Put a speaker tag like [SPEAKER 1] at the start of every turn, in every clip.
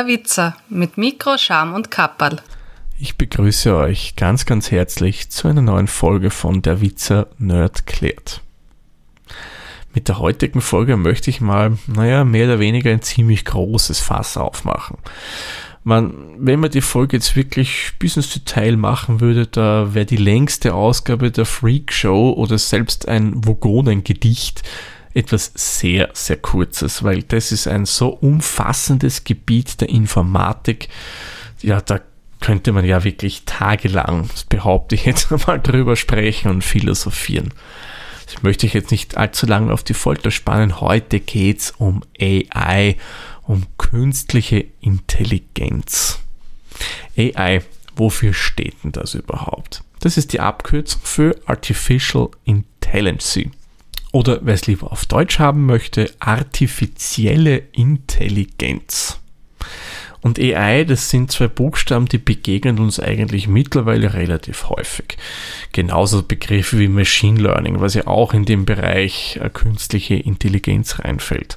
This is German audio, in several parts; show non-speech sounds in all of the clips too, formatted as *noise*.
[SPEAKER 1] Der Witzer mit Mikro, Scham und Kapperl.
[SPEAKER 2] Ich begrüße euch ganz, ganz herzlich zu einer neuen Folge von Der Witzer Nerd klärt. Mit der heutigen Folge möchte ich mal, naja, mehr oder weniger ein ziemlich großes Fass aufmachen. Man, wenn man die Folge jetzt wirklich bis ins Detail machen würde, da wäre die längste Ausgabe der Freak Show oder selbst ein Vogonengedicht etwas sehr, sehr kurzes, weil das ist ein so umfassendes Gebiet der Informatik. Ja, da könnte man ja wirklich tagelang, das behaupte ich jetzt *laughs* mal, drüber sprechen und philosophieren. Ich möchte ich jetzt nicht allzu lange auf die Folter spannen. Heute geht es um AI, um künstliche Intelligenz. AI, wofür steht denn das überhaupt? Das ist die Abkürzung für Artificial Intelligence oder wer es lieber auf Deutsch haben möchte, artifizielle Intelligenz. Und AI, das sind zwei Buchstaben, die begegnen uns eigentlich mittlerweile relativ häufig. Genauso Begriffe wie Machine Learning, was ja auch in den Bereich äh, künstliche Intelligenz reinfällt.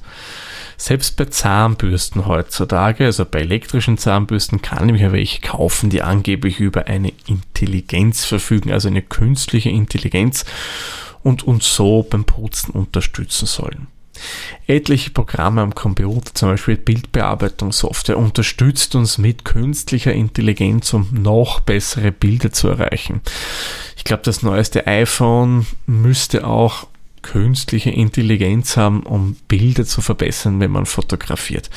[SPEAKER 2] Selbst bei Zahnbürsten heutzutage, also bei elektrischen Zahnbürsten, kann ich mir welche kaufen, die angeblich über eine Intelligenz verfügen, also eine künstliche Intelligenz und uns so beim Putzen unterstützen sollen. Etliche Programme am Computer, zum Beispiel Bildbearbeitungssoftware, unterstützt uns mit künstlicher Intelligenz, um noch bessere Bilder zu erreichen. Ich glaube, das neueste iPhone müsste auch künstliche Intelligenz haben, um Bilder zu verbessern, wenn man fotografiert.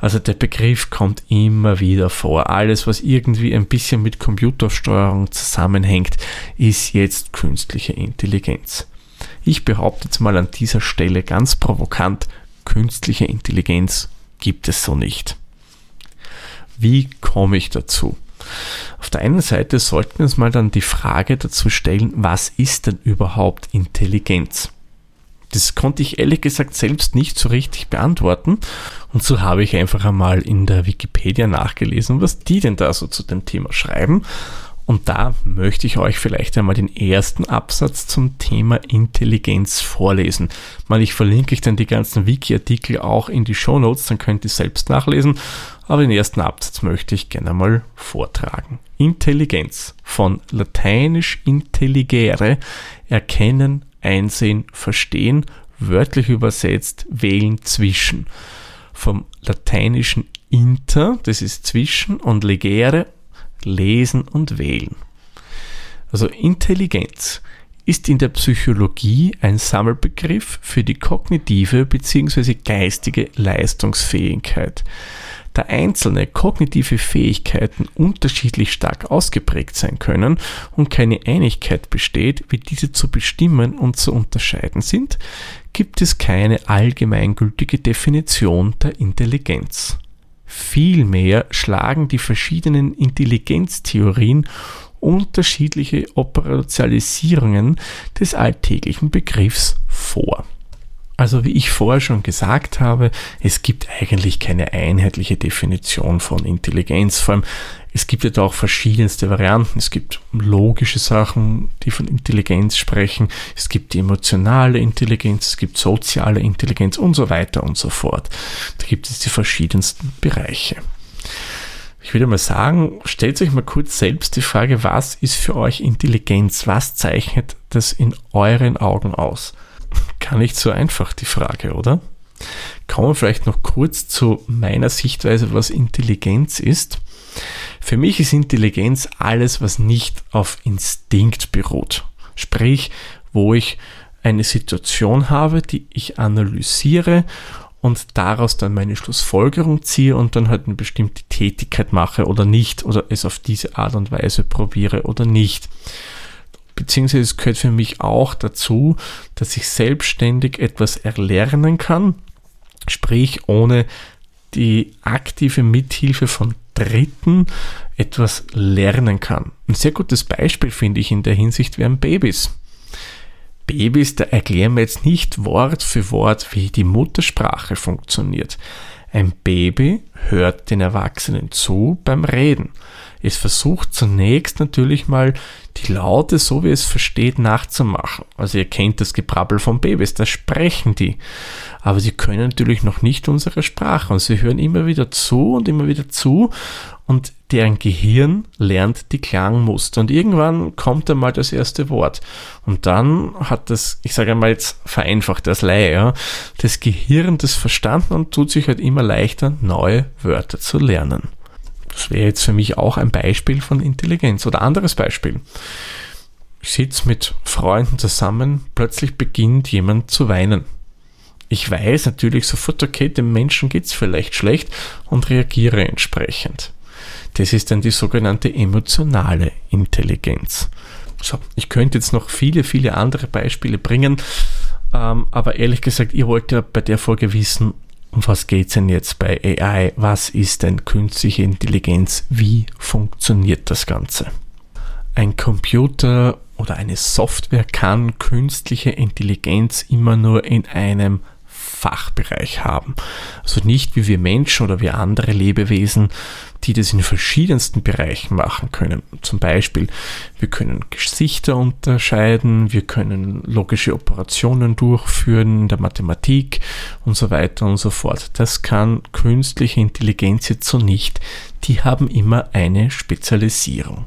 [SPEAKER 2] Also der Begriff kommt immer wieder vor. Alles, was irgendwie ein bisschen mit Computersteuerung zusammenhängt, ist jetzt künstliche Intelligenz. Ich behaupte jetzt mal an dieser Stelle ganz provokant, künstliche Intelligenz gibt es so nicht. Wie komme ich dazu? Auf der einen Seite sollten wir uns mal dann die Frage dazu stellen, was ist denn überhaupt Intelligenz? Das konnte ich ehrlich gesagt selbst nicht so richtig beantworten. Und so habe ich einfach einmal in der Wikipedia nachgelesen, was die denn da so zu dem Thema schreiben. Und da möchte ich euch vielleicht einmal den ersten Absatz zum Thema Intelligenz vorlesen. Mal, ich verlinke euch dann die ganzen Wiki-Artikel auch in die Show Notes, dann könnt ihr selbst nachlesen. Aber den ersten Absatz möchte ich gerne mal vortragen. Intelligenz von lateinisch intelligere, erkennen, einsehen, verstehen, wörtlich übersetzt wählen zwischen. Vom lateinischen inter, das ist zwischen, und legere, lesen und wählen. Also Intelligenz ist in der Psychologie ein Sammelbegriff für die kognitive bzw. geistige Leistungsfähigkeit da einzelne kognitive Fähigkeiten unterschiedlich stark ausgeprägt sein können und keine Einigkeit besteht, wie diese zu bestimmen und zu unterscheiden sind, gibt es keine allgemeingültige Definition der Intelligenz. Vielmehr schlagen die verschiedenen Intelligenztheorien unterschiedliche Operationalisierungen des alltäglichen Begriffs vor. Also wie ich vorher schon gesagt habe, es gibt eigentlich keine einheitliche Definition von Intelligenz. Vor allem, es gibt ja da auch verschiedenste Varianten. Es gibt logische Sachen, die von Intelligenz sprechen. Es gibt die emotionale Intelligenz, es gibt soziale Intelligenz und so weiter und so fort. Da gibt es die verschiedensten Bereiche. Ich würde mal sagen, stellt euch mal kurz selbst die Frage, was ist für euch Intelligenz? Was zeichnet das in euren Augen aus? Gar nicht so einfach, die Frage, oder? Kommen wir vielleicht noch kurz zu meiner Sichtweise, was Intelligenz ist. Für mich ist Intelligenz alles, was nicht auf Instinkt beruht. Sprich, wo ich eine Situation habe, die ich analysiere und daraus dann meine Schlussfolgerung ziehe und dann halt eine bestimmte Tätigkeit mache oder nicht oder es auf diese Art und Weise probiere oder nicht beziehungsweise es gehört für mich auch dazu, dass ich selbstständig etwas erlernen kann, sprich ohne die aktive Mithilfe von Dritten etwas lernen kann. Ein sehr gutes Beispiel finde ich in der Hinsicht wären Babys. Babys, da erklären wir jetzt nicht Wort für Wort, wie die Muttersprache funktioniert. Ein Baby hört den Erwachsenen zu beim Reden. Es versucht zunächst natürlich mal die Laute, so wie es versteht, nachzumachen. Also ihr kennt das Gebrabbel von Babys, da sprechen die. Aber sie können natürlich noch nicht unsere Sprache und sie hören immer wieder zu und immer wieder zu und deren Gehirn lernt die Klangmuster und irgendwann kommt einmal das erste Wort und dann hat das, ich sage einmal jetzt vereinfacht das Laie, ja, das Gehirn das verstanden und tut sich halt immer leichter, neue Wörter zu lernen. Das wäre jetzt für mich auch ein Beispiel von Intelligenz oder anderes Beispiel. Ich sitze mit Freunden zusammen, plötzlich beginnt jemand zu weinen. Ich weiß natürlich sofort, okay, dem Menschen geht es vielleicht schlecht und reagiere entsprechend. Das ist dann die sogenannte emotionale Intelligenz. So, ich könnte jetzt noch viele, viele andere Beispiele bringen, ähm, aber ehrlich gesagt, ihr wollt ja bei der Folge wissen, um was geht es denn jetzt bei AI? Was ist denn künstliche Intelligenz? Wie funktioniert das Ganze? Ein Computer oder eine Software kann künstliche Intelligenz immer nur in einem Fachbereich haben. Also nicht wie wir Menschen oder wie andere Lebewesen, die das in verschiedensten Bereichen machen können. Zum Beispiel, wir können Gesichter unterscheiden, wir können logische Operationen durchführen in der Mathematik und so weiter und so fort. Das kann künstliche Intelligenz jetzt so nicht. Die haben immer eine Spezialisierung.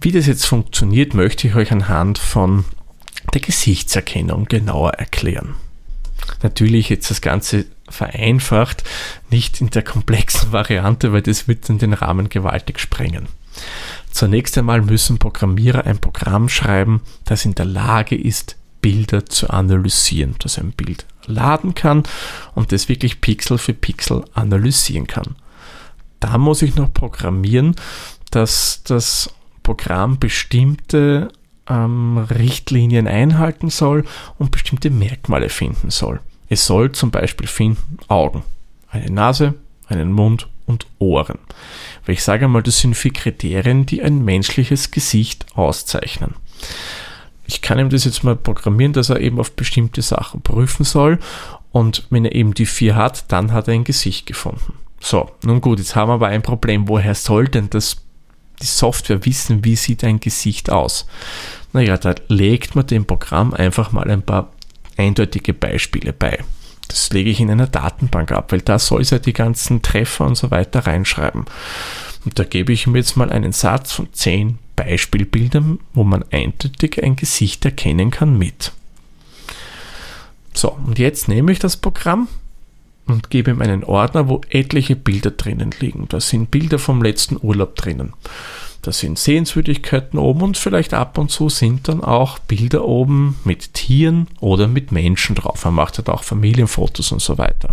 [SPEAKER 2] Wie das jetzt funktioniert, möchte ich euch anhand von der Gesichtserkennung genauer erklären natürlich jetzt das Ganze vereinfacht, nicht in der komplexen Variante, weil das wird dann den Rahmen gewaltig sprengen. Zunächst einmal müssen Programmierer ein Programm schreiben, das in der Lage ist, Bilder zu analysieren, das ein Bild laden kann und das wirklich Pixel für Pixel analysieren kann. Da muss ich noch programmieren, dass das Programm bestimmte ähm, Richtlinien einhalten soll und bestimmte Merkmale finden soll. Es soll zum Beispiel finden Augen, eine Nase, einen Mund und Ohren. Weil ich sage mal, das sind vier Kriterien, die ein menschliches Gesicht auszeichnen. Ich kann ihm das jetzt mal programmieren, dass er eben auf bestimmte Sachen prüfen soll. Und wenn er eben die vier hat, dann hat er ein Gesicht gefunden. So, nun gut, jetzt haben wir aber ein Problem. Woher soll denn das, die Software wissen, wie sieht ein Gesicht aus? Naja, da legt man dem Programm einfach mal ein paar eindeutige Beispiele bei. Das lege ich in einer Datenbank ab, weil da soll es ja die ganzen Treffer und so weiter reinschreiben. Und da gebe ich ihm jetzt mal einen Satz von zehn Beispielbildern, wo man eindeutig ein Gesicht erkennen kann mit. So, und jetzt nehme ich das Programm und gebe ihm einen Ordner, wo etliche Bilder drinnen liegen. Da sind Bilder vom letzten Urlaub drinnen. Da sind Sehenswürdigkeiten oben und vielleicht ab und zu sind dann auch Bilder oben mit Tieren oder mit Menschen drauf. Er macht halt auch Familienfotos und so weiter.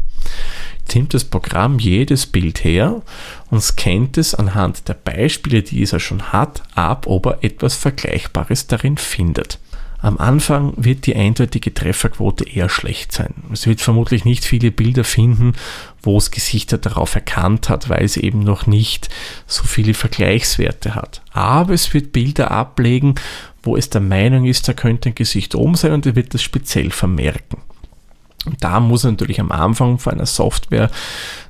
[SPEAKER 2] Jetzt nimmt das Programm jedes Bild her und scannt es anhand der Beispiele, die es er schon hat, ab, ob er etwas Vergleichbares darin findet. Am Anfang wird die eindeutige Trefferquote eher schlecht sein. Es wird vermutlich nicht viele Bilder finden, wo es Gesichter darauf erkannt hat, weil es eben noch nicht so viele Vergleichswerte hat. Aber es wird Bilder ablegen, wo es der Meinung ist, da könnte ein Gesicht oben sein und er wird das speziell vermerken. Und da muss er natürlich am Anfang von einer Software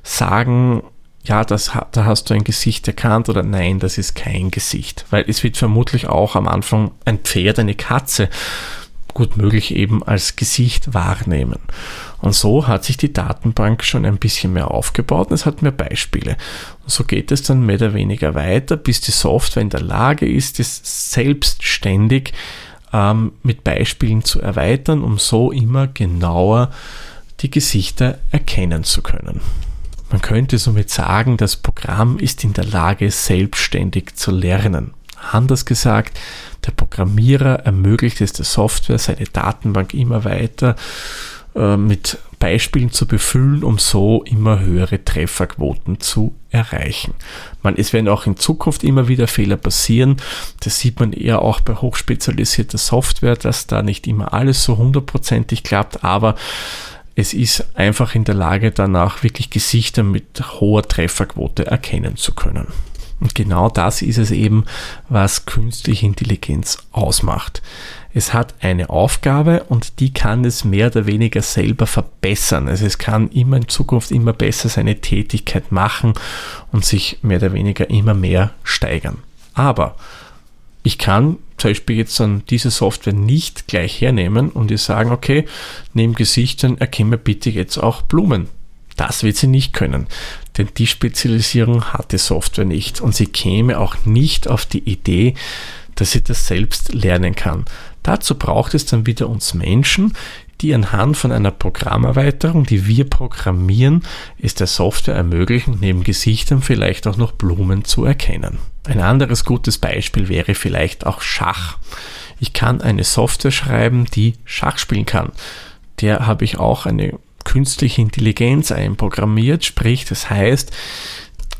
[SPEAKER 2] sagen, ja, das, da hast du ein Gesicht erkannt oder nein, das ist kein Gesicht. Weil es wird vermutlich auch am Anfang ein Pferd, eine Katze gut möglich eben als Gesicht wahrnehmen. Und so hat sich die Datenbank schon ein bisschen mehr aufgebaut und es hat mehr Beispiele. Und so geht es dann mehr oder weniger weiter, bis die Software in der Lage ist, es selbstständig ähm, mit Beispielen zu erweitern, um so immer genauer die Gesichter erkennen zu können. Man könnte somit sagen, das Programm ist in der Lage, selbstständig zu lernen. Anders gesagt, der Programmierer ermöglicht es der Software, seine Datenbank immer weiter äh, mit Beispielen zu befüllen, um so immer höhere Trefferquoten zu erreichen. Man, es werden auch in Zukunft immer wieder Fehler passieren. Das sieht man eher auch bei hochspezialisierter Software, dass da nicht immer alles so hundertprozentig klappt, aber es ist einfach in der Lage, danach wirklich Gesichter mit hoher Trefferquote erkennen zu können. Und genau das ist es eben, was künstliche Intelligenz ausmacht. Es hat eine Aufgabe und die kann es mehr oder weniger selber verbessern. Also es kann immer in Zukunft immer besser seine Tätigkeit machen und sich mehr oder weniger immer mehr steigern. Aber ich kann zum Beispiel jetzt dann diese Software nicht gleich hernehmen und ihr sagen, okay, neben Gesichtern erkenne bitte jetzt auch Blumen. Das wird sie nicht können, denn die Spezialisierung hat die Software nicht und sie käme auch nicht auf die Idee, dass sie das selbst lernen kann. Dazu braucht es dann wieder uns Menschen, die anhand von einer Programmerweiterung, die wir programmieren, es der Software ermöglichen, neben Gesichtern vielleicht auch noch Blumen zu erkennen. Ein anderes gutes Beispiel wäre vielleicht auch Schach. Ich kann eine Software schreiben, die Schach spielen kann. Der habe ich auch eine künstliche Intelligenz einprogrammiert, sprich, das heißt,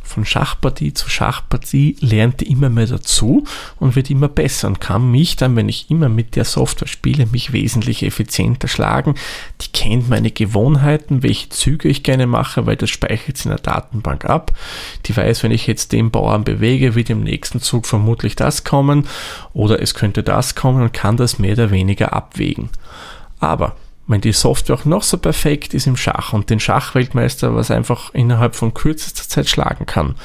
[SPEAKER 2] von Schachpartie zu Schachpartie lernt immer mehr dazu und wird immer besser und kann mich dann, wenn ich immer mit der Software spiele, mich wesentlich effizienter schlagen. Die kennt meine Gewohnheiten, welche Züge ich gerne mache, weil das speichert sie in der Datenbank ab. Die weiß, wenn ich jetzt den Bauern bewege, wird im nächsten Zug vermutlich das kommen oder es könnte das kommen und kann das mehr oder weniger abwägen. Aber wenn die Software auch noch so perfekt ist im Schach und den Schachweltmeister, was einfach innerhalb von kürzester Zeit schlagen kann,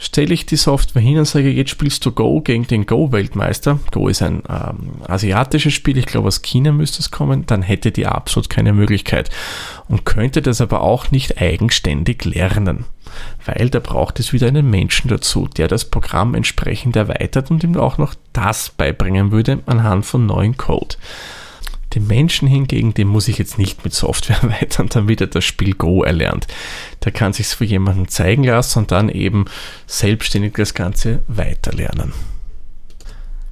[SPEAKER 2] stelle ich die Software hin und sage, jetzt spielst du Go gegen den Go-Weltmeister. Go ist ein ähm, asiatisches Spiel, ich glaube aus China müsste es kommen, dann hätte die absolut keine Möglichkeit und könnte das aber auch nicht eigenständig lernen, weil da braucht es wieder einen Menschen dazu, der das Programm entsprechend erweitert und ihm auch noch das beibringen würde anhand von neuen Code. Den Menschen hingegen, den muss ich jetzt nicht mit Software *laughs* erweitern, damit er das Spiel Go erlernt. Der kann sich für jemanden zeigen lassen und dann eben selbstständig das Ganze weiterlernen.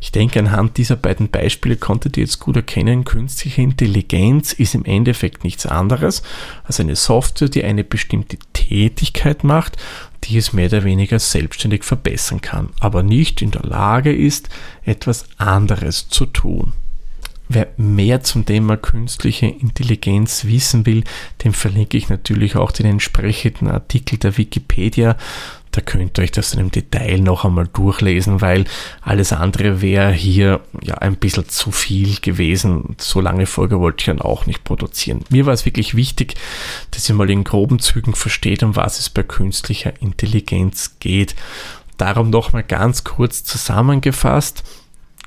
[SPEAKER 2] Ich denke, anhand dieser beiden Beispiele konntet ihr jetzt gut erkennen, künstliche Intelligenz ist im Endeffekt nichts anderes als eine Software, die eine bestimmte Tätigkeit macht, die es mehr oder weniger selbstständig verbessern kann, aber nicht in der Lage ist, etwas anderes zu tun. Wer mehr zum Thema künstliche Intelligenz wissen will, dem verlinke ich natürlich auch den entsprechenden Artikel der Wikipedia. Da könnt ihr euch das in einem Detail noch einmal durchlesen, weil alles andere wäre hier ja ein bisschen zu viel gewesen. So lange Folge wollte ich dann auch nicht produzieren. Mir war es wirklich wichtig, dass ihr mal in groben Zügen versteht, um was es bei künstlicher Intelligenz geht. Darum nochmal ganz kurz zusammengefasst.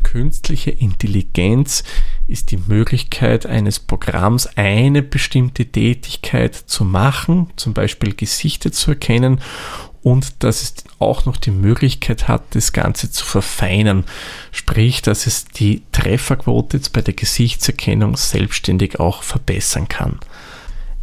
[SPEAKER 2] Künstliche Intelligenz ist die Möglichkeit eines Programms, eine bestimmte Tätigkeit zu machen, zum Beispiel Gesichter zu erkennen und dass es auch noch die Möglichkeit hat, das Ganze zu verfeinern. Sprich, dass es die Trefferquote jetzt bei der Gesichtserkennung selbstständig auch verbessern kann.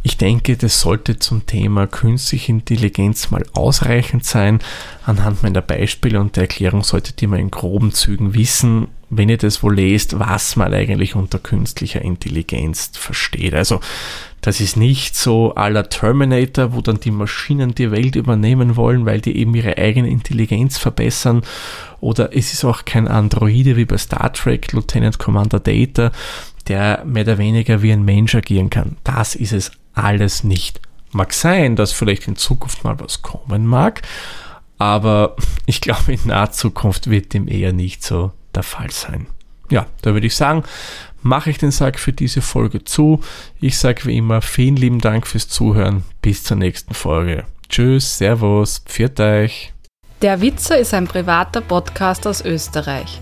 [SPEAKER 2] Ich denke, das sollte zum Thema künstliche Intelligenz mal ausreichend sein. Anhand meiner Beispiele und der Erklärung solltet ihr mal in groben Zügen wissen, wenn ihr das wohl lest, was man eigentlich unter künstlicher Intelligenz versteht. Also das ist nicht so aller Terminator, wo dann die Maschinen die Welt übernehmen wollen, weil die eben ihre eigene Intelligenz verbessern. Oder es ist auch kein Androide wie bei Star Trek, Lieutenant Commander Data, der mehr oder weniger wie ein Mensch agieren kann. Das ist es alles nicht. Mag sein, dass vielleicht in Zukunft mal was kommen mag, aber *laughs* ich glaube, in naher Zukunft wird dem eher nicht so der Fall sein. Ja, da würde ich sagen, mache ich den Sack für diese Folge zu. Ich sage wie immer vielen lieben Dank fürs Zuhören. Bis zur nächsten Folge. Tschüss, Servus, pfiat euch.
[SPEAKER 1] Der Witzer ist ein privater Podcast aus Österreich.